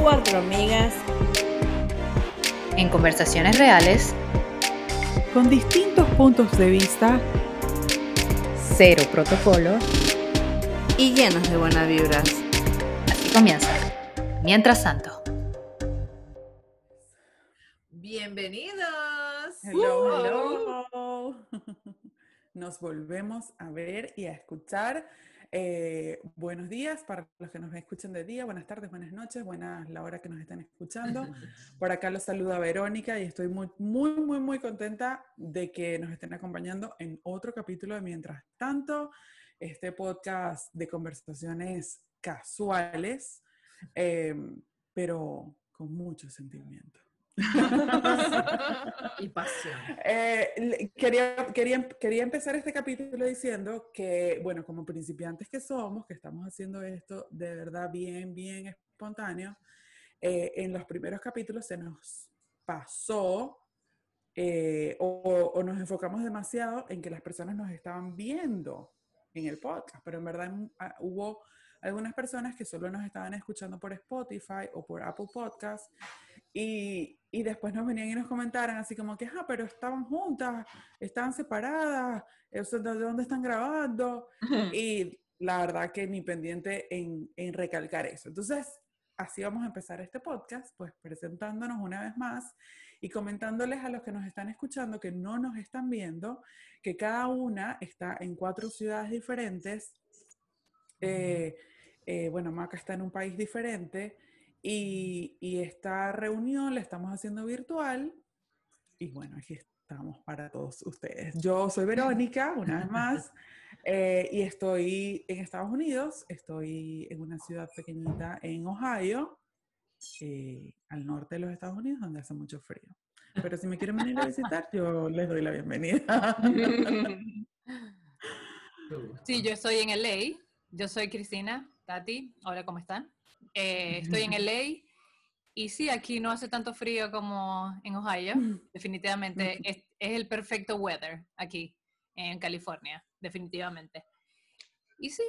Cuatro amigas en conversaciones reales, con distintos puntos de vista, cero protocolo y llenos de buenas vibras. Así comienza. Mientras tanto. Bienvenidos. Hello, hello. Nos volvemos a ver y a escuchar. Eh, buenos días para los que nos escuchen de día, buenas tardes, buenas noches, buenas la hora que nos estén escuchando. Por acá los saluda Verónica y estoy muy, muy, muy, muy contenta de que nos estén acompañando en otro capítulo de Mientras tanto, este podcast de conversaciones casuales, eh, pero con mucho sentimiento y pasión. Eh, quería, quería, quería empezar este capítulo diciendo que, bueno, como principiantes que somos, que estamos haciendo esto de verdad bien, bien espontáneo, eh, en los primeros capítulos se nos pasó eh, o, o, nos enfocamos demasiado en que las personas nos estaban viendo en el podcast, pero en verdad ah, hubo algunas personas que solo nos estaban escuchando por Spotify o por Apple Podcast y, y, después nos venían y nos comentaran así como que, ah, pero estaban juntas, estaban separadas, ¿de dónde están grabando? Y la verdad que ni pendiente en, en, recalcar eso. Entonces, así vamos a empezar este podcast, pues presentándonos una vez más y comentándoles a los que nos están escuchando que no nos están viendo, que cada una está en cuatro ciudades diferentes. Eh, eh, bueno, Maca está en un país diferente y, esta reunión la estamos haciendo virtual. Y bueno, aquí estamos para todos ustedes. Yo soy Verónica, una vez más, eh, y estoy en Estados Unidos. Estoy en una ciudad pequeñita en Ohio, eh, al norte de los Estados Unidos, donde hace mucho frío. Pero si me quieren venir a visitar, yo les doy la bienvenida. Sí, yo estoy en LA. Yo soy Cristina Tati. Hola, ¿cómo están? Eh, estoy en LA y sí, aquí no hace tanto frío como en Ohio. Definitivamente es, es, el perfecto weather aquí en California, definitivamente. Y sí,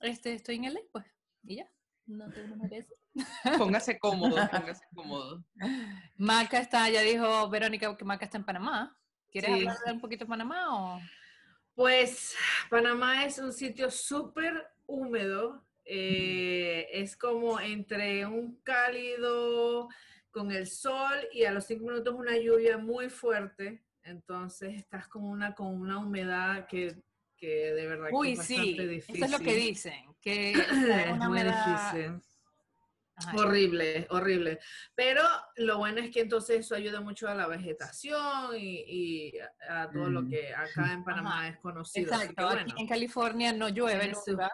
este, estoy en LA, pues, y ya. No tengo más que Póngase cómodo, póngase cómodo. Maca está, ya dijo Verónica que Maca está en Panamá. ¿Quieres hablar un poquito de Panamá o...? Pues Panamá es un sitio súper húmedo, eh, es como entre un cálido con el sol y a los cinco minutos una lluvia muy fuerte. Entonces estás como una, con una humedad que, que de verdad Uy, que es bastante difícil. Eso es lo que dicen, que es muy difícil. horrible, horrible. Pero lo bueno es que entonces eso ayuda mucho a la vegetación y, a todo lo mm. que acá en Panamá es conocido. Exacto, aquí en California no llueve nunca.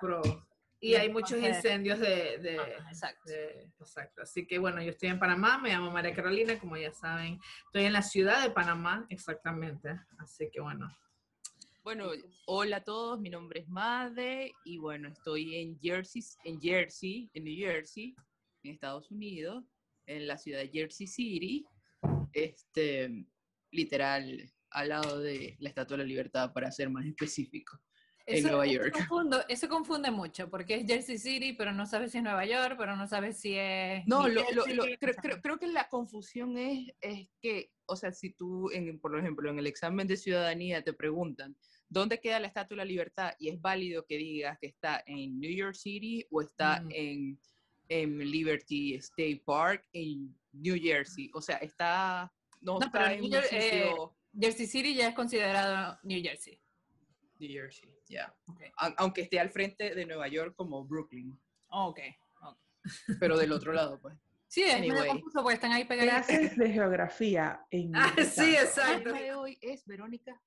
Y hay muchos incendios de, de, exacto. Así que bueno, yo estoy en Panamá, me llamo María Carolina, como ya saben. Estoy en la ciudad de Panamá, exactamente. Así que bueno. Bueno, hola a todos, mi nombre es Made y bueno, estoy en Jersey, en Jersey, en New Jersey, en Estados Unidos, en la ciudad de Jersey City, este, literal, al lado de la Estatua de la Libertad, para ser más específico en Nueva York. Eso, confunde mucho, porque es Jersey City, pero no sabes si es Nueva York, pero no sabes si es... No, lo, creo, creo, que la confusión es, es que, o sea, si tú, en, por ejemplo, en el examen de ciudadanía te preguntan, ¿dónde queda la Estatua de la Libertad? Y es válido que digas que está en New York City o está mm. en, en, Liberty State Park en New Jersey. O sea, está... No, está en eh, Jersey City ya es considerado New Jersey. New Jersey, ya. Aunque esté al frente de Nueva York como Brooklyn. Oh, ok. Pero del otro lado, pues. Sí, es anyway. confuso porque están ahí pegados. Clases de geografía en ah, Sí, exacto. El tema de hoy es, Verónica.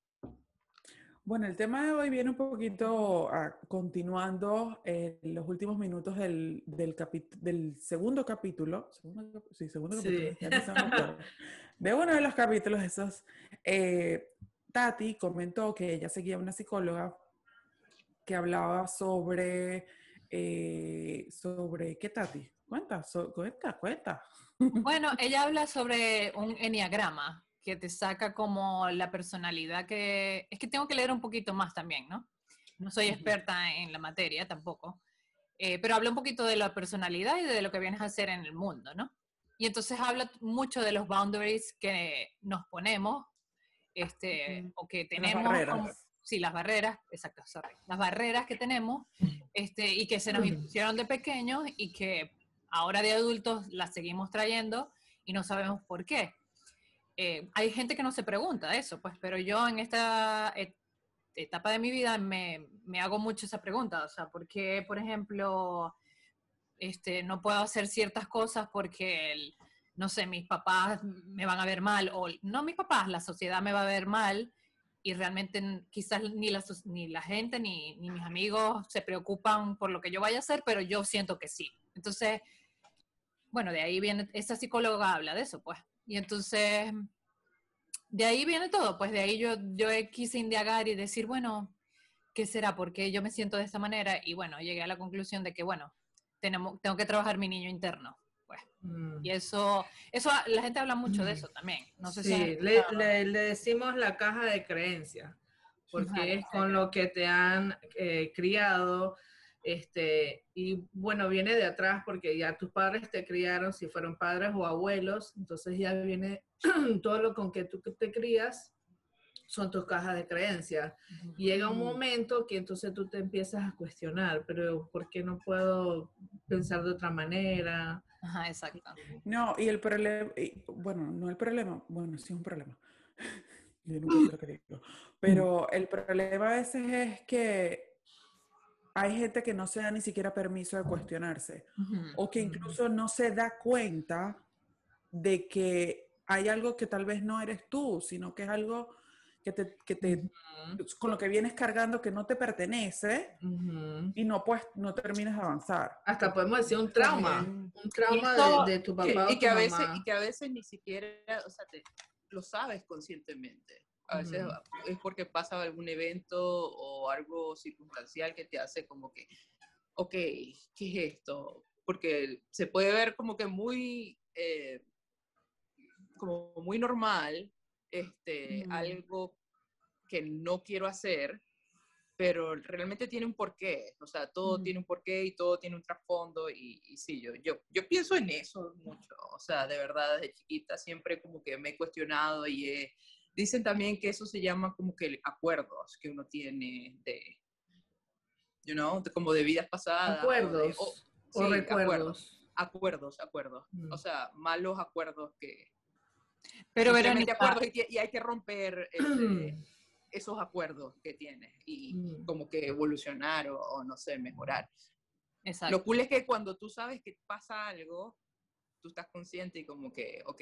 Bueno, el tema de hoy viene un poquito ah, continuando eh, los últimos minutos del, del, del segundo capítulo. ¿Segundo, sí, segundo capítulo. de uno de los capítulos esos. Eh, Tati comentó que ella seguía una psicóloga que hablaba sobre, eh, sobre, ¿qué Tati? Cuenta, cuenta, cuenta. Bueno, ella habla sobre un enneagrama que te saca como la personalidad que... Es que tengo que leer un poquito más también, ¿no? no soy experta en la materia tampoco, eh, pero habla un poquito de la personalidad y de lo que vienes a hacer en el mundo, ¿no? Y entonces habla mucho de los boundaries que nos ponemos, este, o que tenemos. Barreras. Sí, las barreras, exacto, sorry. Las barreras que tenemos, este, y que se nos impusieron de pequeños y que ahora de adultos las seguimos trayendo y no sabemos por qué. Eh, hay gente que no se pregunta eso, pues, pero yo en esta et- etapa de mi vida me, me hago mucho esa pregunta, o sea, ¿por qué, por ejemplo, este, no puedo hacer ciertas cosas porque, el- no sé, mis papás me van a ver mal, o no mis papás, la sociedad me va a ver mal, y realmente quizás ni la, ni la gente ni, ni mis amigos se preocupan por lo que yo vaya a hacer, pero yo siento que sí. Entonces, bueno, de ahí viene, esa psicóloga habla de eso, pues. Y entonces, de ahí viene todo, pues de ahí yo, yo quise indagar y decir, bueno, ¿qué será? ¿Por qué yo me siento de esta manera? Y bueno, llegué a la conclusión de que, bueno, tenemos, tengo que trabajar mi niño interno. Mm. Y eso, eso, la gente habla mucho de eso también. No sé si Sí, le, escuchado. le- le decimos la caja de creencias, porque Ajá, es con lo que te han eh, criado, este, y bueno, viene de atrás porque ya tus padres te criaron, si fueron padres o abuelos, entonces ya viene todo lo con que tú te crías, son tus cajas de creencias. Llega un momento que entonces tú te empiezas a cuestionar, pero ¿por qué no puedo pensar de otra manera? Ajá, exacto. No, y el problema, bueno, no el problema, bueno, sí es un problema. Yo nunca sé lo que digo. Pero el problema a veces es que hay gente que no se da ni siquiera permiso de cuestionarse o que incluso no se da cuenta de que hay algo que tal vez no eres tú, sino que es algo que te, que te con lo que vienes cargando que no te pertenece Ujú. y no pues no terminas de avanzar. Hasta podemos decir un trauma, También. un trauma esto- de, de tu Que- papá o y, que tu a veces, mamá. y que a veces ni siquiera, o sea, te- lo sabes conscientemente. A veces Ujú. es porque pasa algún evento o algo circunstancial que te hace como que, ok, ¿qué es esto? Porque se puede ver como que muy, eh, como muy normal, este, Ujú. algo que no quiero hacer, pero realmente tiene un porqué, o sea, todo Ujú. tiene un porqué y todo tiene un trasfondo y, y sí, yo, yo, yo pienso en eso mucho, o sea, de verdad, desde chiquita siempre como que me he cuestionado y he- dicen también que eso se llama como que acuerdos que uno tiene de, you know, de- como de vidas pasadas. o de- Acuerdos o- o sí, recuerdos. Acuerdos, acuerdos. Mm. O sea, malos acuerdos que... Pero Verónica, acuerdos y, hay que romper este, esos acuerdos que tienes y Mm. como que evolucionar o, o no sé, mejorar. exacto. Lo cool es que cuando tú sabes que pasa algo, tú estás consciente y como que, ok,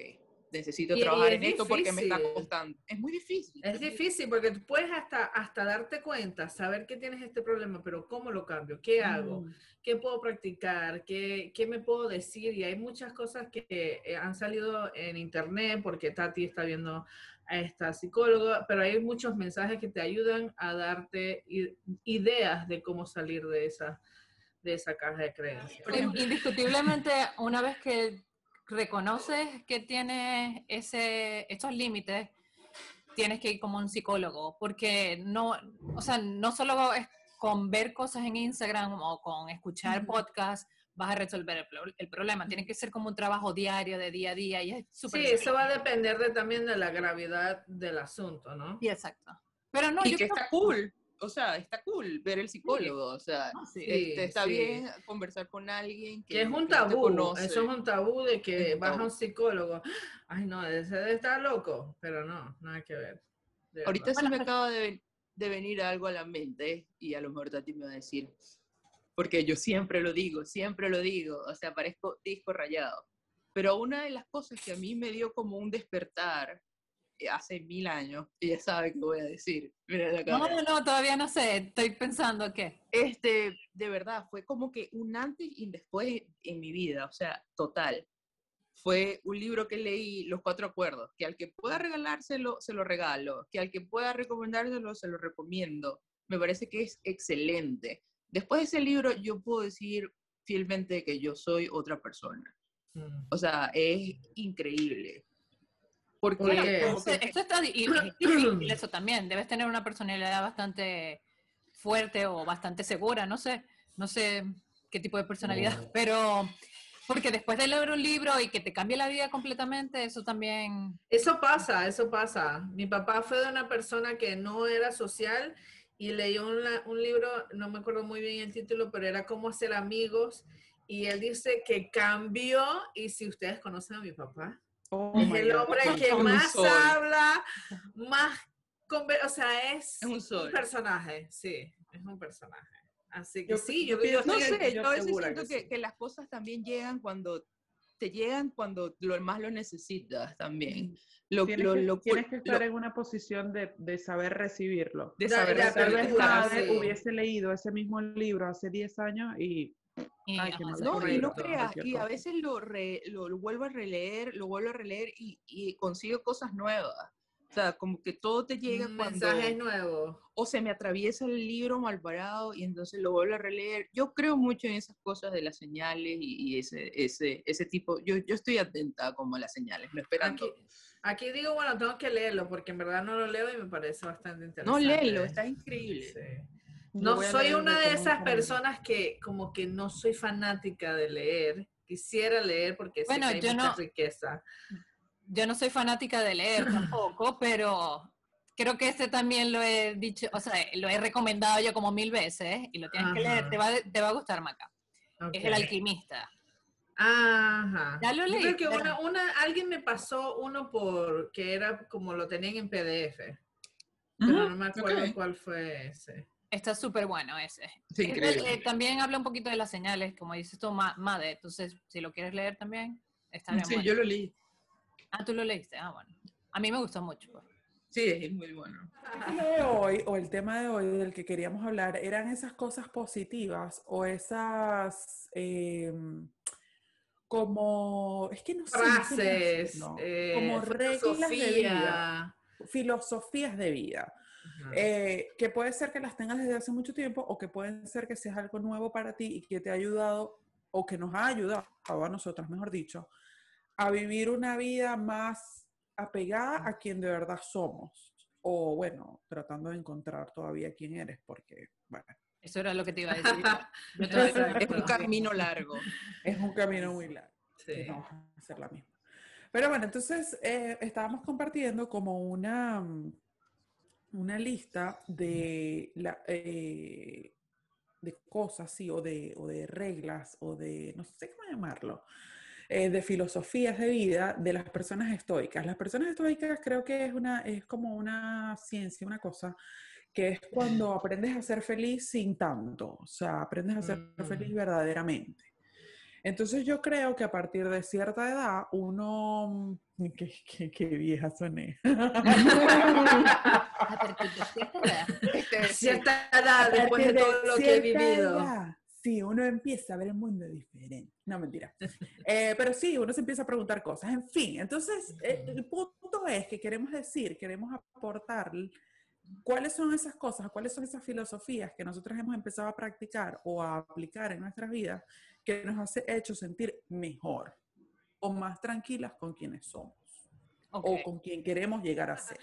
necesito Y- y trabajar es en esto porque me está costando. Es muy difícil. Es difícil porque tú puedes hasta, hasta darte cuenta, saber que tienes este problema, pero ¿cómo lo cambio? ¿Qué hago? Mm. ¿Qué puedo practicar? ¿Qué, qué me puedo decir? Y hay muchas cosas que eh, han salido en internet porque Tati está viendo a esta psicóloga, pero hay muchos mensajes que te ayudan a darte ideas de cómo salir de esa, de esa caja de creencias. In- Indiscutiblemente, una vez que reconoces que tienes ese, estos límites, tienes que ir como un psicólogo, porque no, o sea, no solo es con ver cosas en Instagram o con escuchar Ujú. podcasts vas a resolver el, pro- el problema. Tiene que ser como un trabajo diario, de día a día, y es súper Sí, eso va a depender de, también de la gravedad del asunto, ¿no? Sí, exacto. Pero no, y yo que creo- está cool. O sea, está cool ver el psicólogo. O sea, No, sí. este, está sí. bien conversar con alguien que, Que es un no tabú, conoce. eso es un tabú de que vas a un psicólogo. Ay, no, ese debe estar loco, pero no, nada que ver. Ahorita se me acaba de, de venir algo a la mente y a lo mejor Tati me va a decir, porque yo siempre lo digo, siempre lo digo, o sea, parezco disco rayado. Pero una de las cosas que a mí me dio como un despertar hace mil años, y ya sabe qué voy a decir, mira la No, cara. no, no, todavía no sé. Estoy pensando que. Este, de verdad, fue como que un antes y un después en mi vida, o sea, total. Fue un libro que leí, Los Cuatro Acuerdos, que al que pueda regalárselo, se lo regalo, que al que pueda recomendárselo, se lo recomiendo. Me parece que es excelente. Después de ese libro, yo puedo decir fielmente que yo soy otra persona. Mm. O sea, es increíble. Porque Esto, está y- y difícil eso también. Debes tener una personalidad bastante fuerte o bastante segura, no sé, no sé qué tipo de personalidad, pero porque después de leer un libro y que te cambie la vida completamente, eso también... Eso pasa, eso pasa. Mi papá fue de una persona que no era social y leyó un libro, no me acuerdo muy bien el título, pero era Cómo hacer amigos. Y él dice que cambió, y si ustedes conocen a mi papá, oh es el hombre que más habla, más, o sea, es, un, personaje, sí, es un personaje. Así que sí, yo, yo, no sé, yo a veces siento que, que, las cosas también llegan cuando te llegan cuando lo más lo necesitas también. Lo, tienes, lo, que, lo, tienes que estar en una posición de, de saber recibirlo. De saber una vez hubiese leído ese mismo libro hace 10 años y... ay, no, y no creas, y a veces lo, re, lo, lo, vuelvo a releer, lo vuelvo a releer y, y consigo cosas nuevas. O sea, como que todo te llega Un cuando... mensaje nuevo. O se me atraviesa el libro mal parado y entonces lo vuelvo a releer. Yo creo mucho en esas cosas de las señales y, y ese, ese, ese tipo... Yo, yo estoy atenta como a las señales, no esperando... Aquí, aquí, digo, bueno, tengo que leerlo porque en verdad no lo leo y me parece bastante interesante. No, léelo, está increíble. Sí. No soy una de esas personas que como que no soy fanática de leer. Quisiera leer porque bueno, que yo mucha no, riqueza yo no soy fanática de leer tampoco, pero creo que este también lo he dicho, o sea, lo he recomendado yo como mil veces y lo tienes Ajá. que leer, te va, te va a gustar, Maca. Okay. Es El Alquimista. Ajá. Ya lo leí. Creo que una, una, alguien me pasó uno por que era como lo tenían en PDF. Pero no me acuerdo okay. cuál fue ese. Está súper bueno ese. Sí, eh, también habla un poquito de las señales, como dices tú, Made. Entonces, si lo quieres leer también, está bien. Sí, bueno. yo lo leí. Ah, tú lo leíste. Ah, bueno. A mí me gustó mucho. Pues. Sí, es muy bueno. El de hoy, o el tema de hoy del que queríamos hablar, eran esas cosas positivas o esas eh, como, es que no sé. Frases, no, eh, como reglas de vida, filosofías de vida. Eh, que puede ser que las tengas desde hace mucho tiempo o que pueden ser que seas algo nuevo para ti y que te ha ayudado o que nos ha ayudado a nosotras, mejor dicho, a vivir una vida más apegada a quien de verdad somos. O bueno, tratando de encontrar todavía quién eres, porque, bueno. Eso era lo que te iba a decir. es un camino largo. Es un camino muy largo. Sí. No hacer la misma. Pero bueno, entonces eh, estábamos compartiendo como una, una lista de, la, eh, de cosas, sí, o de, o de reglas, o de, no sé cómo llamarlo, eh, de filosofías de vida de las personas estoicas. Las personas estoicas creo que es, una, es como una ciencia, una cosa que es cuando aprendes a ser feliz sin tanto, o sea, aprendes a ser mm. feliz verdaderamente. Entonces yo creo que a partir de cierta edad uno... Qué, qué, qué vieja soné. cierta edad, después de todo lo que he vivido. Edad, sí, uno empieza a ver el mundo diferente. No, mentira. Eh, pero sí, uno se empieza a preguntar cosas. En fin, entonces eh, el punto es que queremos decir, queremos aportar cuáles son esas cosas, cuáles son esas filosofías que nosotros hemos empezado a practicar o a aplicar en nuestras vidas que nos ha hecho sentir mejor o más tranquilas con quienes somos okay. o con quien queremos llegar a ser.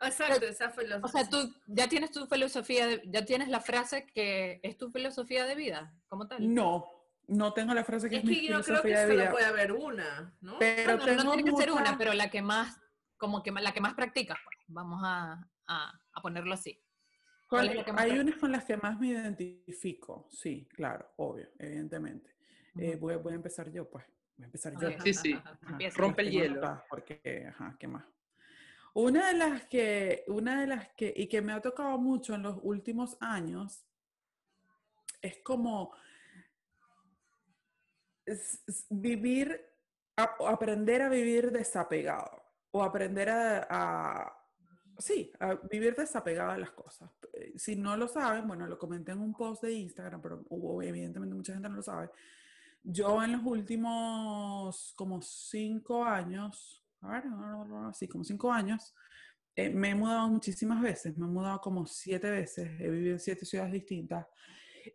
Exacto, esa filosofía. O sea, tú ya tienes tu filosofía, de, ya tienes la frase que es tu filosofía de vida, como tal. No, no tengo la frase que es, es mi que yo filosofía creo que de vida. solo puede haber una, ¿no? Pero bueno, no tiene que mucha... ser una, pero la que más, como que la que más practicas, pues. vamos a, a, a, ponerlo así. Con, es hay unas con las que más me identifico, sí, claro, obvio, evidentemente. Eh, voy, voy, a empezar yo, pues. Voy a empezar yo. Sí, sí. Ajá, Rompe el hielo. Porque, ajá, ¿qué más? Una de las que, una de las que, y que me ha tocado mucho en los últimos años, es como es, es vivir, a, aprender a vivir desapegado, o aprender a, a, sí, a vivir desapegado de las cosas. Si no lo saben, bueno, lo comenté en un post de Instagram, pero hubo, evidentemente mucha gente no lo sabe. Yo en los últimos como cinco años, a ver, sí, como cinco años, eh, me he mudado muchísimas veces, me he mudado como siete veces, he vivido en siete ciudades distintas.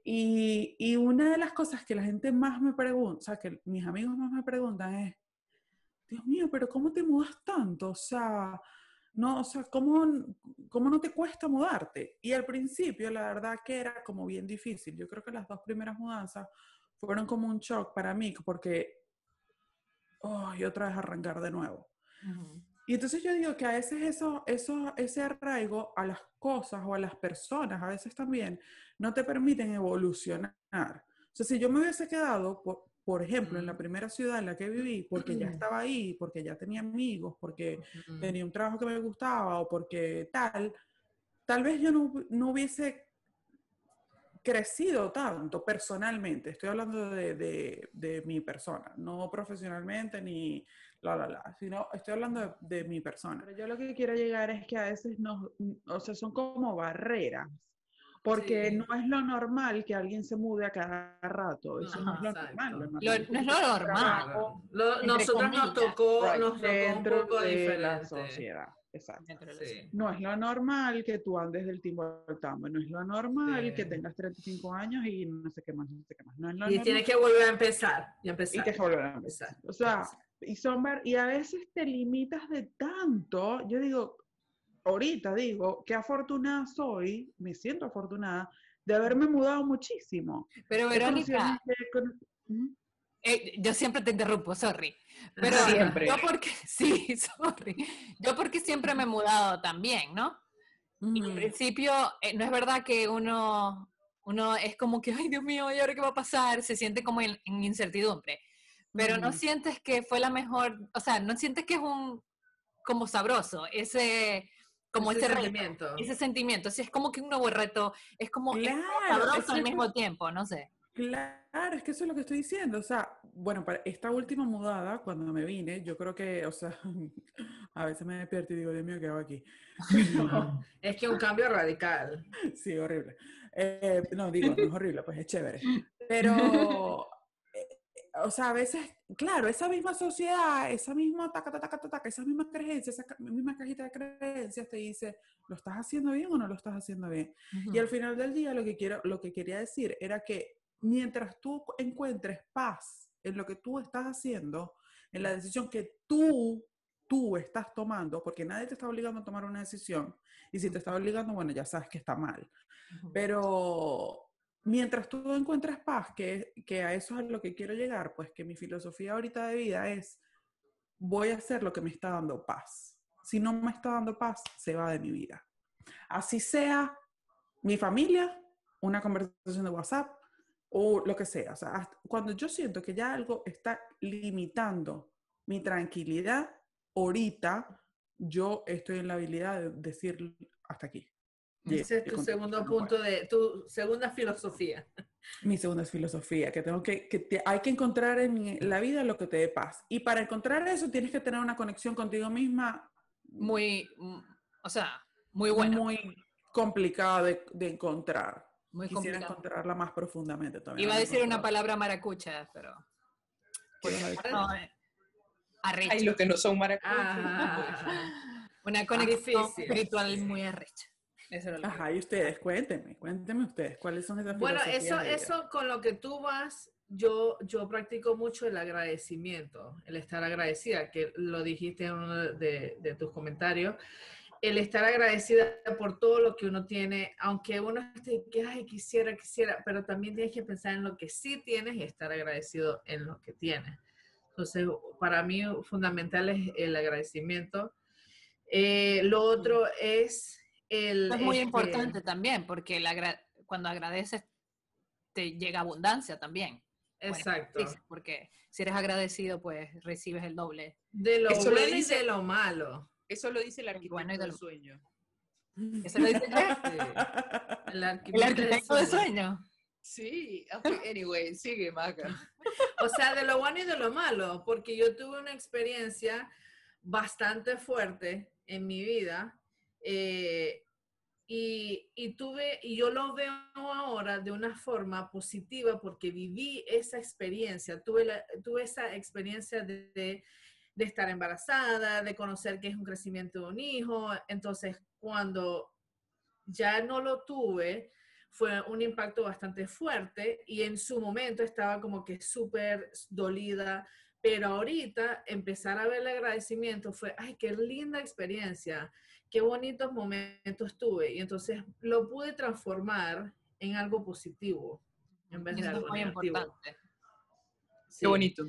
Y, y, una de las cosas que la gente más me pregunta, o sea, que mis amigos más me preguntan es, Dios mío, pero ¿cómo te mudas tanto? O sea, no, o sea, ¿cómo, ¿cómo no te cuesta mudarte? Y al principio, la verdad que era como bien difícil. Yo creo que las dos primeras mudanzas fueron como un shock para mí, porque, oh, y otra vez arrancar de nuevo. Y entonces yo digo que a veces eso, eso, ese arraigo a las cosas o a las personas, a veces también, no te permiten evolucionar. O sea, si yo me hubiese quedado, por, por ejemplo, en la primera ciudad en la que viví, porque ya estaba ahí, porque ya tenía amigos, porque tenía un trabajo que me gustaba o porque tal, tal vez yo no, no hubiese crecido tanto personalmente. Estoy hablando de, de, de, mi persona, no profesionalmente ni la, la, la, sino estoy hablando de, de mi persona. Pero yo lo que quiero llegar es que a veces nos, o sea, son como barreras porque no es lo normal que alguien se mude a cada rato. Eso no, es lo normal. Lo no es lo normal. nosotros nos tocó, nos tocó un poco de diferente. la sociedad. Exacto. Sí. No es lo normal que tú andes del timbo al tambo, no es lo normal Sí. que tengas 35 años y no sé qué más, no sé qué más. No es lo Y normal. tienes que volver a empezar. Y y empezar. que se volver a empezar. O sea, y, son, y a veces te limitas de tanto, yo digo, ahorita digo, qué afortunada soy, me siento afortunada de haberme mudado muchísimo. Pero Verónica. Eh, yo siempre te interrumpo, sorry. Pero Siempre. yo porque, sí, sorry. Yo porque siempre me he mudado también, ¿no? Y en Mm. principio, eh, no es verdad que uno, uno es como que, ay Dios mío, ¿y ahora qué va a pasar? Se siente como en, en incertidumbre. Pero no Ujú. sientes que fue la mejor, o sea, no sientes que es un, como sabroso, ese, como Ese ese, reto, sentimiento. ese sentimiento. Sí, es como que un nuevo reto, es como, es como Claro, sabroso al mismo tiempo, no sé. Claro, es que eso es lo que estoy diciendo. O sea, bueno, para esta última mudada, cuando me vine, yo creo que, o sea, a veces me despierto y digo, Dios mío, ¿qué hago aquí? Pero- Es que un cambio radical. sí, horrible. Eh, no, digo, no es horrible, pues es chévere. Pero, eh, o sea, a veces, claro, esa misma sociedad, esa misma taca, taca, taca, taca, esas mismas creencias, esa ca- misma cajita de creencias te dice, ¿lo estás haciendo bien o no lo estás haciendo bien? Y al final del día lo que, quiero, lo que quería decir era que mientras tú encuentres paz en lo que tú estás haciendo, en la decisión que tú, tú estás tomando, porque nadie te está obligando a tomar una decisión, y si te está obligando, bueno, ya sabes que está mal. Pero mientras tú encuentres paz, que, que a eso es a lo que quiero llegar, pues que mi filosofía ahorita de vida es, voy a hacer lo que me está dando paz. Si no me está dando paz, se va de mi vida. Así sea mi familia, una conversación de WhatsApp o lo que sea. O sea, cuando yo siento que ya algo está limitando mi tranquilidad, ahorita yo estoy en la habilidad de decir hasta aquí. Ese es tu segundo punto de, tu segunda filosofía. Mi segunda filosofía, que tengo que, que te- hay que encontrar en la vida lo que te dé paz. Y para encontrar eso tienes que tener una conexión contigo misma Muy, mm, o sea, muy bueno, muy, muy complicada de, de encontrar. Quisiera complicado. encontrarla más profundamente todavía. Iba a decir una palabra maracucha, pero... No, eh, arrecha. Ay, los que no son maracuyos. Ah, Una conexión difícil. espiritual muy arrecha. Eso era lo que- Ajá, y ustedes, cuéntenme, cuéntenme ustedes, ¿cuáles son esas Bueno, eso, eso con lo que tú vas, yo, yo practico mucho el agradecimiento, el estar agradecida, que lo dijiste en uno de, de tus comentarios, el estar agradecida por todo lo que uno tiene, aunque uno esté que, ay, quisiera, quisiera, pero también tienes que pensar en lo que sí tienes y estar agradecido en lo que tienes. Entonces, para mí fundamental es el agradecimiento. Eh, lo otro es el... Es muy este, importante también, porque el agra- cuando agradeces te llega abundancia también. Exacto. porque si eres agradecido, pues recibes el doble. De lo Eso bueno dice- y de lo malo. Eso lo dice el arquitecto del sueño. Eso lo dice. El el arquitecto, arquitecto de del sueño. sueño. Sí, ok, anyway, sigue, Maca. O sea, de lo bueno y de lo malo, porque yo tuve una experiencia bastante fuerte en mi vida eh, y, y tuve, y yo lo veo ahora de una forma positiva porque viví esa experiencia, tuve, la- tuve esa experiencia de, de- de estar embarazada, de conocer que es un crecimiento de un hijo, entonces cuando ya no lo tuve, fue un impacto bastante fuerte y en su momento estaba como que súper dolida, Pero ahorita empezar a ver el agradecimiento fue, ay, qué linda experiencia, qué bonitos momentos tuve. Y entonces lo pude transformar en algo positivo en vez de Eso es algo muy negativo. importante. Sí. Qué bonito.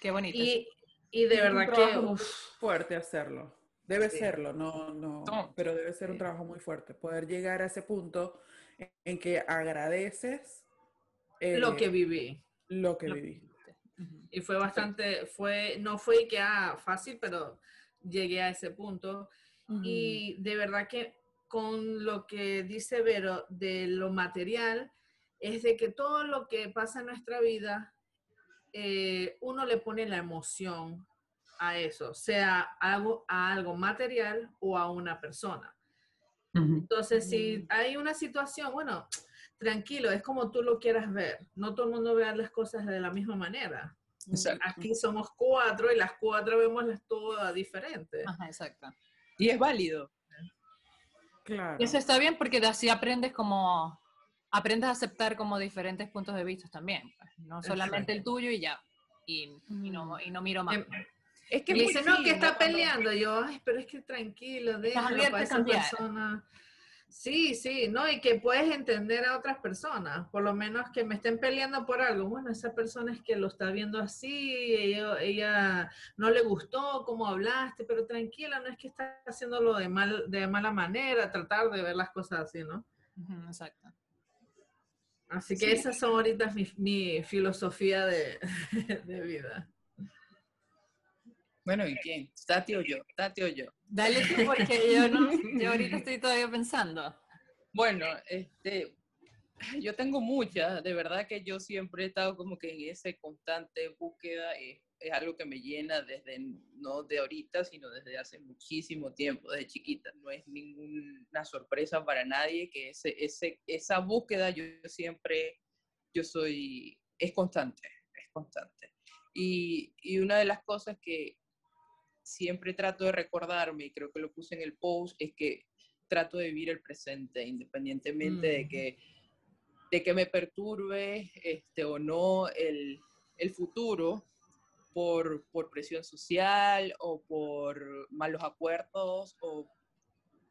Qué bonito. Y, y de Es un verdad que, uf, fuerte hacerlo. Debe Sí. serlo, no, no, No, pero debe ser un trabajo muy fuerte. Poder llegar a ese punto en, en que agradeces lo eh, que viví. lo que lo-. Ujú. Y fue bastante, fue, no fue que ah, fácil, pero llegué a ese punto. Y de verdad que con lo que dice Vero de lo material, es de que todo lo que pasa en nuestra vida, eh, uno le pone la emoción a eso, sea algo, a algo material o a una persona. Entonces, si hay una situación, bueno, tranquilo, es como tú lo quieras ver. No todo el mundo ve las cosas de la misma manera. Exacto. Aquí somos cuatro y las cuatro vemos las todas diferentes. Ajá, exacto. Y es válido. Claro. Y eso está bien porque así aprendes como, aprendes a aceptar como diferentes puntos de vista también. pues, No solamente el tuyo y ya. Y, y no, y no miro más. Em, Es que muy dice, no, que está peleando. Yo, ay, pero es que tranquilo, déjalo abierta para esa cambiar. persona. Sí, sí, ¿no? Y que puedes entender a otras personas, por lo menos que me estén peleando por algo. Bueno, esa persona es que lo está viendo así, ella, ella no le gustó cómo hablaste, pero tranquila, no es que está haciéndolo de, mal, de mala manera, tratar de ver las cosas así, ¿no? Exacto. Así que Sí. esas son ahorita mi, mi filosofía de, de vida. Bueno, ¿y quién? ¿Tati o yo? ¿Tati o yo? Dale tú porque yo no, yo ahorita estoy todavía pensando. Bueno, este, yo tengo muchas, de verdad que yo siempre he estado como que en esa constante búsqueda, es, es algo que me llena desde, no de ahorita, sino desde hace muchísimo tiempo, desde chiquita. No es ninguna sorpresa para nadie que ese, ese, esa búsqueda yo siempre, yo soy, es constante, es constante. Y, y una de las cosas que siempre trato de recordarme, y creo que lo puse en el post, es que trato de vivir el presente, independientemente de, Mm. que, de que me perturbe este, o no el, el futuro por, por presión social o por malos acuerdos o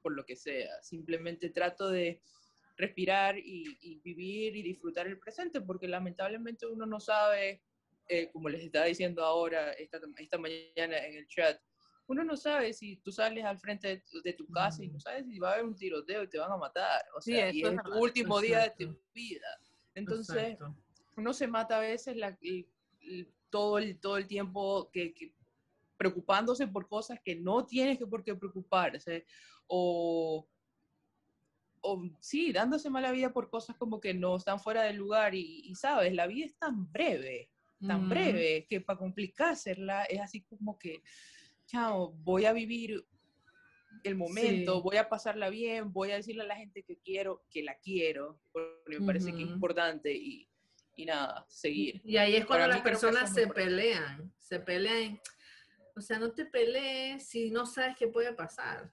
por lo que sea. Simplemente trato de respirar y, y vivir y disfrutar el presente, porque lamentablemente uno no sabe, eh, como les estaba diciendo ahora, esta, esta mañana en el chat, uno no sabe si tú sales al frente de tu, de tu casa y no sabes si va a haber un tiroteo y te van a matar. O Sí, sea, eso y es es tu último día de Exacto. tu vida. Entonces, Exacto. uno se mata a veces la- el- todo, el, todo el tiempo que, que preocupándose por cosas que no tienes que por qué preocuparse o, o sí, dándose mala vida por cosas como que no están fuera del lugar y, y, sabes, la vida es tan breve, tan Mm. breve que para complicársela es así como que, chao, voy a vivir el momento, Sí. voy a pasarla bien, voy a decirle a la gente que quiero, que la quiero, porque me parece que es importante y, y nada, seguir. Y ahí es cuando Para las personas se pelean, se pelean. O sea, no te pelees si no sabes qué puede pasar.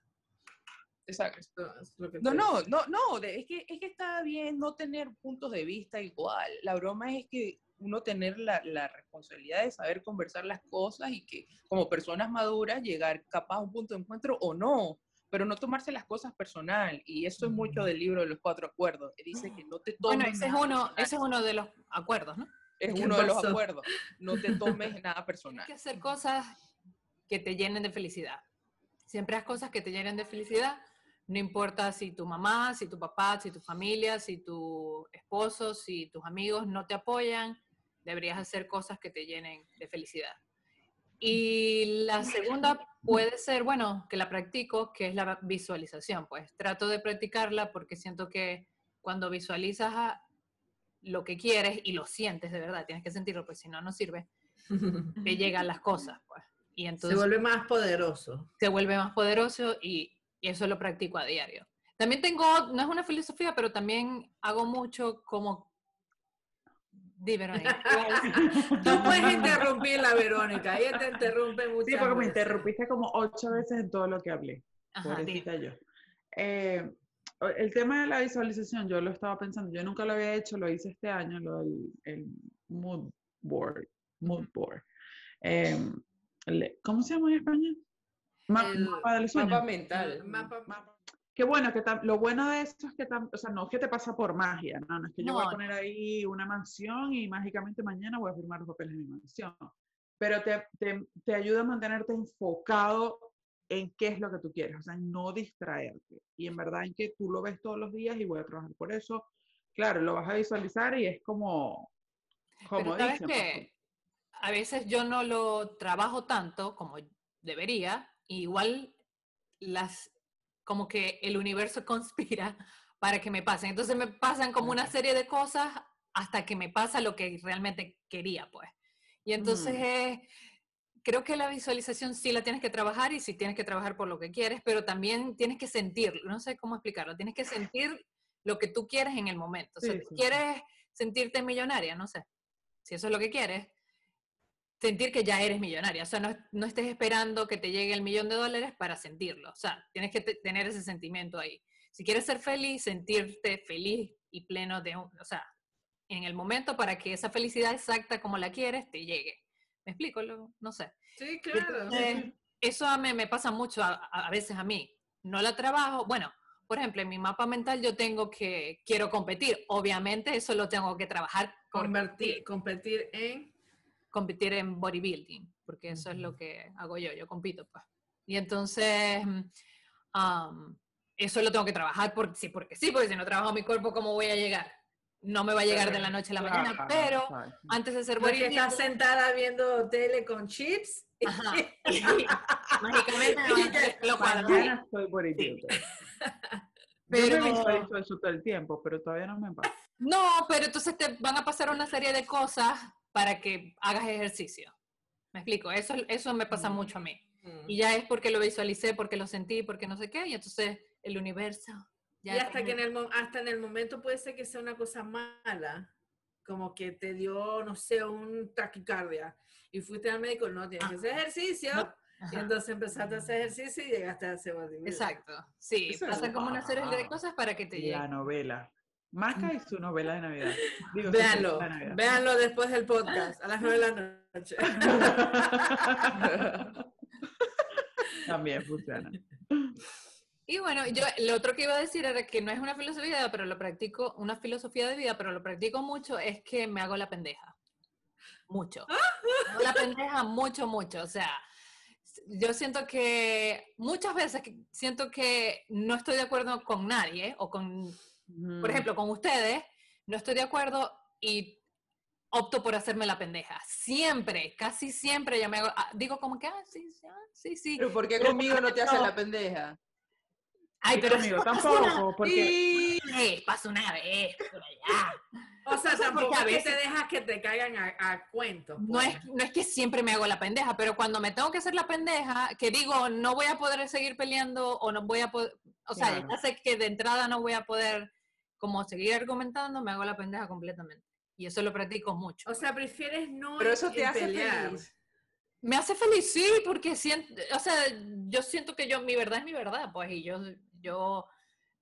Exacto. No, no, no, no, es que, es que está bien no tener puntos de vista igual. La broma es que uno tener la, la responsabilidad de saber conversar las cosas y que como personas maduras llegar capaz a un punto de encuentro o no, pero no tomarse las cosas personal. Y eso es mucho Ujú. del libro de los cuatro acuerdos. Dice que no te tomes Bueno, ese es nada uno, personal. ese es uno de los acuerdos, ¿no? Es ¿Qué uno de los acuerdos. No te tomes nada personal. Tienes que hacer cosas que te llenen de felicidad. Siempre haz cosas que te llenen de felicidad. No importa si tu mamá, si tu papá, si tu familia, si tu esposo, si tus amigos no te apoyan, deberías hacer cosas que te llenen de felicidad. Y la segunda puede ser, bueno, que la practico, que es la visualización. Pues trato de practicarla porque siento que cuando visualizas a lo que quieres y lo sientes de verdad, tienes que sentirlo, pues si no, no sirve, te llegan las cosas. Pues. Y se entonces vuelve más poderoso. se vuelve más poderoso y, y eso lo practico a diario. También tengo, no es una filosofía, pero también hago mucho como... Di, Verónica. No puedes interrumpir la Verónica, ella te interrumpe mucho. Sí, porque me interrumpiste como ocho veces en todo lo que hablé. Ajá. Pobrecita yo. Eh, el tema de la visualización, yo lo estaba pensando, yo nunca lo había hecho, lo hice este año, lo del el mood board, mood board. em, ¿cómo se llama en español? Ma- El mapa del sueño. Mapa mental. Mapa- Mapa. Qué bueno, que lo bueno de esto es que, o sea, no es que te pasa por magia, no, no es que yo voy a poner ahí una mansión y mágicamente mañana voy a firmar los papeles de mi mansión, pero te, te, te ayuda a mantenerte enfocado en qué es lo que tú quieres, o sea, no distraerte. Y en verdad en que tú lo ves todos los días y voy a trabajar por eso. Claro, lo vas a visualizar y es como, como Pero sabes dicen, que a veces yo no lo trabajo tanto como debería, y igual las como que el universo conspira para que me pasen. Entonces me pasan como una serie de cosas hasta que me pasa lo que realmente quería, pues. Y entonces Mm. eh, creo que la visualización sí la tienes que trabajar y sí tienes que trabajar por lo que quieres, pero también tienes que sentirlo, no sé cómo explicarlo, tienes que sentir lo que tú quieres en el momento. O sea, Sí, tú sí, sí. quieres sentirte millonaria, no sé, si eso es lo que quieres, sentir que ya eres millonaria. O sea, no, no estés esperando que te llegue el millón de dólares para sentirlo. O sea, tienes que te- tener ese sentimiento ahí. Si quieres ser feliz, sentirte feliz y pleno de, un- o sea, en el momento para que esa felicidad exacta como la quieres te llegue. ¿Me explico? No sé. Sí, claro. entonces, eso a mí me pasa mucho a, a- veces a mí. No la trabajo. Bueno, por ejemplo, en mi mapa mental yo tengo que, quiero competir. Obviamente eso lo tengo que trabajar Convertir, competir en... competir en bodybuilding, porque eso es lo que hago yo, yo compito, pues. Y entonces, am, eso lo tengo que trabajar porque sí, porque sí, porque si no trabajo mi cuerpo, ¿cómo voy a llegar? No me va a llegar de la noche a la mañana, pero claro. antes de ser Porque bodybuilder, estás sentada viendo tele con chips. Ajá. mágicamente lo soy bodybuilder. Pero- Yo me visualizo eso todo el tiempo, pero todavía no me pasa. No, pero entonces te van a pasar una serie de cosas para que hagas ejercicio. ¿Me explico? Eso, eso me pasa mucho a mí. Y ya es porque lo visualicé, porque lo sentí, porque no sé qué, y entonces el universo. Y ya hasta que en el, mo- hasta en el momento puede ser que sea una cosa mala, como que te dio, no sé, un taquicardia y fuiste al médico, no, tienes que hacer ejercicio. No, Y entonces empezaste a hacer ejercicio y llegaste a ser bodybuilder. Exacto. Sí, Eso es pasan como una serie de cosas para que te La lleguen. novela. Maca y su novela de Navidad. Digo, Véanlo, de Navidad. véanlo después del podcast, a las 9 de la noche. También funciona. Y bueno, yo lo otro que iba a decir era que no es una filosofía de vida, pero lo practico, una filosofía de vida, pero lo practico mucho, es que me hago la pendeja. Mucho. Me hago la pendeja mucho, mucho. O sea, yo siento que muchas veces siento que no estoy de acuerdo con nadie o con por ejemplo, con ustedes, no estoy de acuerdo y opto por hacerme la pendeja. Siempre, casi siempre yo me hago, ah, digo como que, ah, sí, sí, ah, sí, sí. Pero ¿por qué Pero conmigo no te haces la pendeja? Ay, pero conmigo eso tampoco, una porque vez, pasa una vez, por allá. O sea, Eso tampoco a veces- te dejas que te caigan a, a cuentos. No pues. es, no es que siempre me hago la pendeja, pero cuando me tengo que hacer la pendeja, que digo, no voy a poder seguir peleando o no voy a poder, o sea, Claro. ya sé que de entrada no voy a poder como seguir argumentando, me hago la pendeja completamente. Y eso lo practico mucho. O sea, prefieres no Pero eso te hace pelear. feliz. Me hace feliz, sí, porque siento, o sea, yo siento que yo, mi verdad es mi verdad, pues, y yo, yo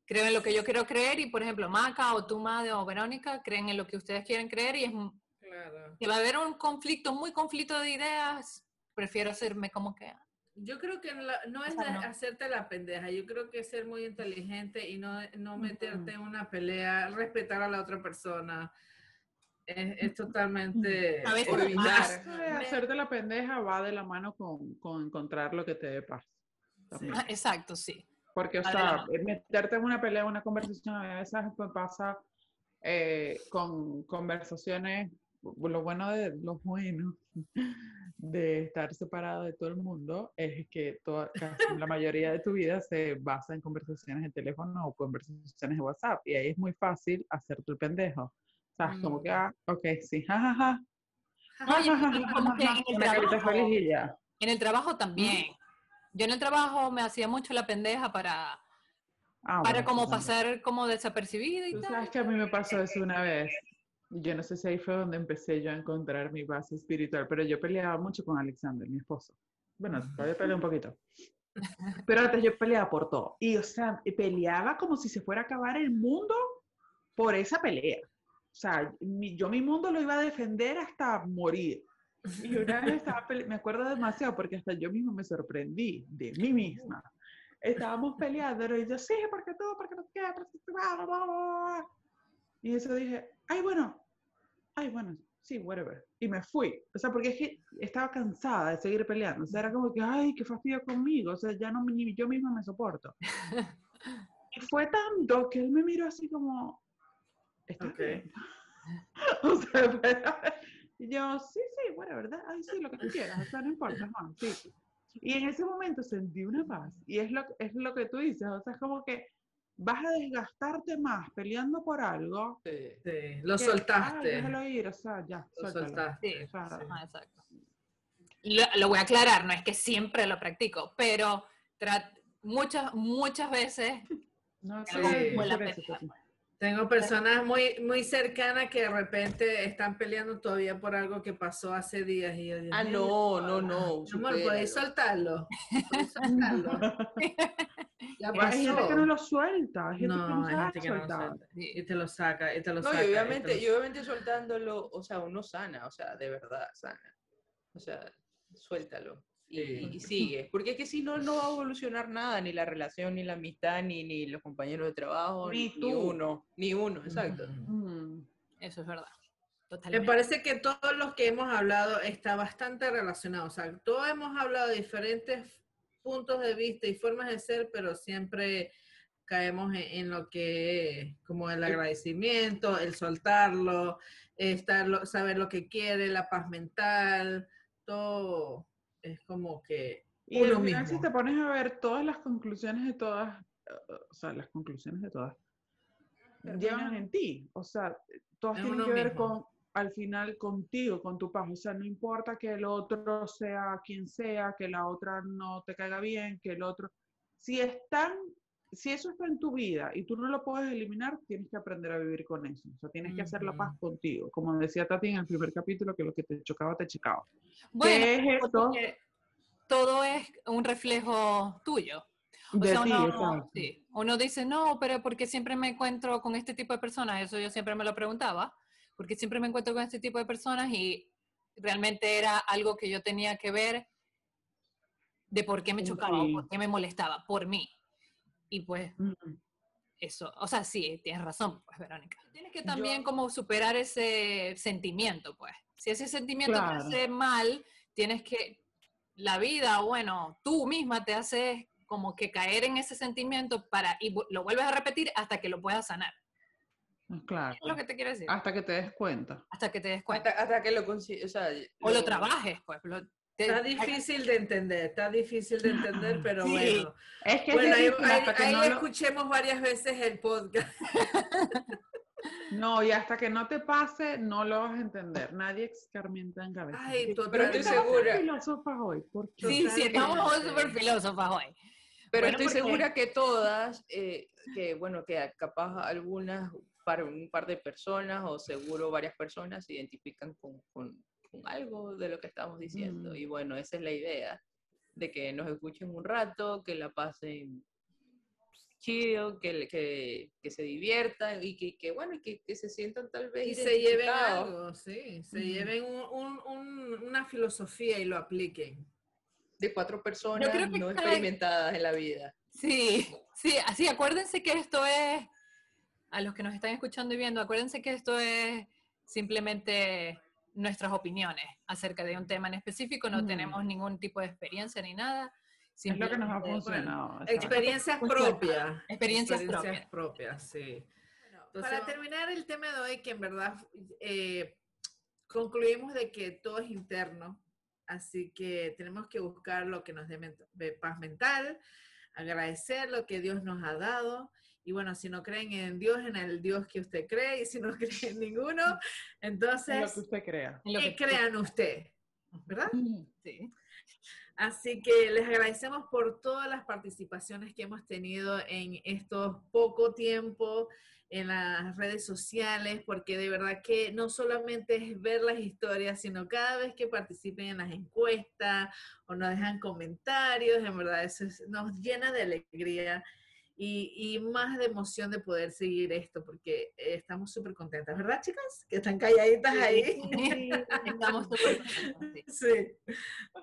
creo en lo que yo quiero creer, y por ejemplo, Maca o tú, Made o Verónica, creen en lo que ustedes quieren creer, y es, Claro. que va a haber un conflicto, muy conflicto de ideas, prefiero hacerme como que, ah, Yo creo que la- no es sea, de no. hacerte la pendeja, yo creo que es ser muy inteligente y no, no meterte en una pelea, respetar a la otra persona. Es, es totalmente... A veces evitar. de hacerte la pendeja va de la mano con, con encontrar lo que te dé paz. también. ah, exacto, sí. Porque, o sea, meterte en una pelea, una conversación, a veces pasa eh, con conversaciones, lo bueno de lo bueno de estar separado de todo el mundo es que toda, la mayoría de tu vida se basa en conversaciones de teléfono o conversaciones de WhatsApp y ahí es muy fácil hacerte el pendejo. ¿Sabes? Como que, Mm. ah, ok, sí, jajaja. En el trabajo, también. Yo en el trabajo me hacía mucho la pendeja para, Ah, para bueno, como también. pasar como desapercibida y Tú tal. sabes que a mí me pasó eso una vez. Yo no sé si ahí fue donde empecé yo a encontrar mi base espiritual, pero yo peleaba mucho con Alexander, mi esposo. Bueno, todavía peleo un poquito. Pero antes yo peleaba por todo. Y, o sea, peleaba como si se fuera a acabar el mundo por esa pelea. O sea, mi- yo mi mundo lo iba a defender hasta morir. Y una vez estaba me acuerdo demasiado porque hasta yo misma me sorprendí de mí misma. Estábamos peleando y yo, sí, porque tú, porque no qué, porque tú, bla, bla, bla". Y eso dije, ay, bueno, ay, bueno, sí, whatever. Y me fui. O sea, porque es que estaba cansada de seguir peleando. O sea, era como que, ay, qué fastidio conmigo. O sea, ya no, ni yo misma me soporto. Y fue tanto que él me miró así como, ¿estás Ok. bien? o sea, fue- y yo, sí, sí, bueno, ¿verdad? Ay, sí, lo que tú quieras, o sea, no importa, no, sí. Y en ese momento sentí una paz, y es lo, es lo que tú dices, o sea, es como que vas a desgastarte más peleando por algo. Sí. Sí, lo que, soltaste. "Ay, déjalo ir, o sea, ya, Lo suéltalo". soltaste. Sí, exacto. Lo, lo voy a aclarar, no es que siempre lo practico, pero muchas, muchas veces No, Sí. la sí. pues. Tengo personas muy, muy cercanas que de repente están peleando todavía por algo que pasó hace días. Y yo, Ah, mío, no, no, no. Mi amor, podéis soltarlo. Podéis soltarlo. Ya Hay gente que no pasó. lo suelta, hay gente que No, no hay gente que no lo suelta. Y te lo saca, y te lo No, saca. y y te obviamente, lo y obviamente soltándolo, o sea, uno sana, o sea, de verdad sana. O sea, suéltalo. Y, Sí. y sigue. Porque es que si no, no va a evolucionar nada, ni la relación, ni la amistad, ni, ni los compañeros de trabajo, Ni ni, tú. uno. Ni uno, exacto. Mm. Eso es verdad. Me Totalmente. parece que todos los que hemos hablado está bastante relacionado. O sea, todos hemos hablado de diferentes puntos de vista y formas de ser, pero siempre caemos en, en lo que es como el agradecimiento, el soltarlo, estar, saber lo que quiere, la paz mental, todo es como que Y al uno final, mismo. si te pones a ver todas las conclusiones de todas, eh, o sea, las conclusiones de todas, llevan en ti. O sea, todas En tienen que ver mismo. con, al final, contigo, con tu paz. O sea, no importa que el otro sea quien sea, que la otra no te caiga bien, que el otro... Si están, si eso está en tu vida y tú no lo puedes eliminar, tienes que aprender a vivir con eso. O sea, tienes que hacer la paz contigo. Como decía Tati en el primer capítulo, que lo que te chocaba, te chocaba. Bueno, ¿Qué es esto? todo es un reflejo tuyo. O De sea, uno, sí, uno dice, no, pero porque siempre me encuentro con este tipo de personas, eso yo siempre me lo preguntaba, porque siempre me encuentro con este tipo de personas y realmente era algo que yo tenía que ver de por qué me Sí. chocaba o por qué me molestaba, por mí. Y pues Mm. eso, o sea, sí, tienes razón, pues Verónica. Tienes que Yo- también como superar ese sentimiento, pues. Si ese sentimiento Claro. te hace mal, tienes que, la vida, bueno, tú misma te haces como que caer en ese sentimiento para, y lo vuelves a repetir hasta que lo puedas sanar. Claro. Es lo que te quiero decir. Hasta que te des cuenta. Hasta que te des cuenta. Hasta, hasta que lo consigas, o sea, o lo trabajes, pues. lo- Está difícil de entender, está difícil de entender, pero Sí. bueno. Es que es Bueno, ahí, difícil ahí- hasta que ahí no lo- escuchemos varias veces el podcast. No, y hasta que no te pase, no lo vas a entender. Nadie escarmienta en cabeza. Ay, total. Pero estoy ¿por qué estamos segura. filósofas hoy? ¿Por qué? Sí, sí, estamos súper filósofas hoy. Pero Bueno, estoy segura que todas, eh, que bueno, que capaz algunas, para un par de personas o seguro varias personas se identifican con, con- con algo de lo que estamos diciendo. Mm. Y bueno, esa es la idea, de que nos escuchen un rato, que la pasen chido, que, que, que se diviertan y que, que, bueno, que, que se sientan tal vez Y se lleven algo, sí, se lleven un- un- un- una filosofía y lo apliquen. de cuatro personas creo no cada- experimentadas en la vida. Sí, sí, así, acuérdense que esto es, a los que nos están escuchando y viendo, acuérdense que esto es simplemente nuestras opiniones acerca de un tema en específico, no tenemos ningún tipo de experiencia ni nada. Es lo que nos ha simplemente- funcionado. Experiencias propias. Experiencias propias. propias, sí. Entonces, Para terminar el tema de hoy, que en verdad eh, concluimos de que todo es interno, así que tenemos que buscar lo que nos dé paz mental, agradecer lo que Dios nos ha dado. Y bueno, si no creen en Dios, en el Dios que usted cree, y si no creen en ninguno, Es lo entonces, que usted crea. en lo ¿qué que- crean usted? ¿Verdad? Sí. Así que les agradecemos por todas las participaciones que hemos tenido en estos poco tiempo en las redes sociales, porque de verdad que no solamente es ver las historias, sino cada vez que participen en las encuestas o nos dejan comentarios, en verdad eso es- nos llena de alegría. Y, más de emoción de poder seguir esto, porque estamos súper contentas, ¿verdad, chicas? Que están calladitas ahí. estamos súper contentas. Sí.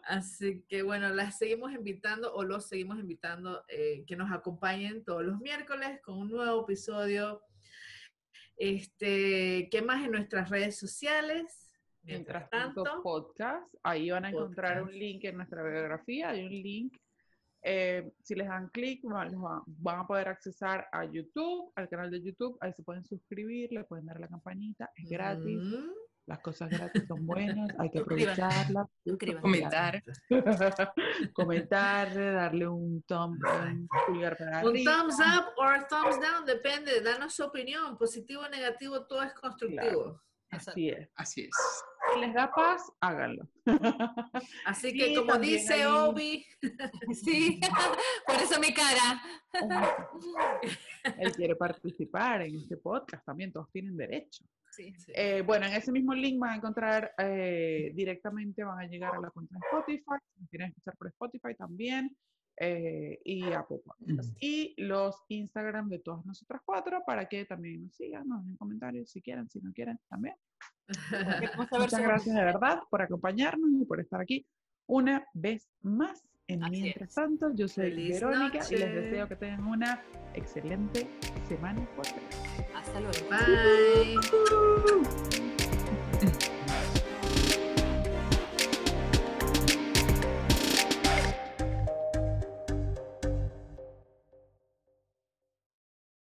Así que bueno, las seguimos invitando o los seguimos invitando eh, que nos acompañen todos los miércoles con un nuevo episodio. Este, ¿Qué más en nuestras redes sociales? Mientras tanto, podcast, ahí van a encontrar un link en nuestra biografía, hay un link eh, si les dan clic, van, a poder accesar a YouTube, al canal de YouTube. Ahí se pueden suscribir, le pueden dar la campanita, es gratis. Mm. Las cosas gratis son buenas, hay que aprovecharlas. Comentar. Comentar, darle un thumb, un pulgar para Un thumbs up o thumbs down, depende. Danos su opinión, positivo o negativo, todo es constructivo. Así es. Así es. Si les da paz, háganlo. Así que como dice Obi, sí, por eso mi cara. Él quiere participar en este podcast, también todos tienen derecho. Eh, bueno, en ese mismo link van a encontrar eh, directamente, van a llegar a la cuenta de Spotify, si quieren escuchar por Spotify también, eh, y a Popa. Y los Instagram de todas nosotras cuatro para que también nos sigan, nos den comentarios si quieren, si no quieren también. Muchas gracias de verdad por acompañarnos y por estar aquí una vez más. En Así mientras es. tanto, yo soy Feliz Verónica noche. y les deseo que tengan una excelente semana. Hasta luego. Bye. Bye.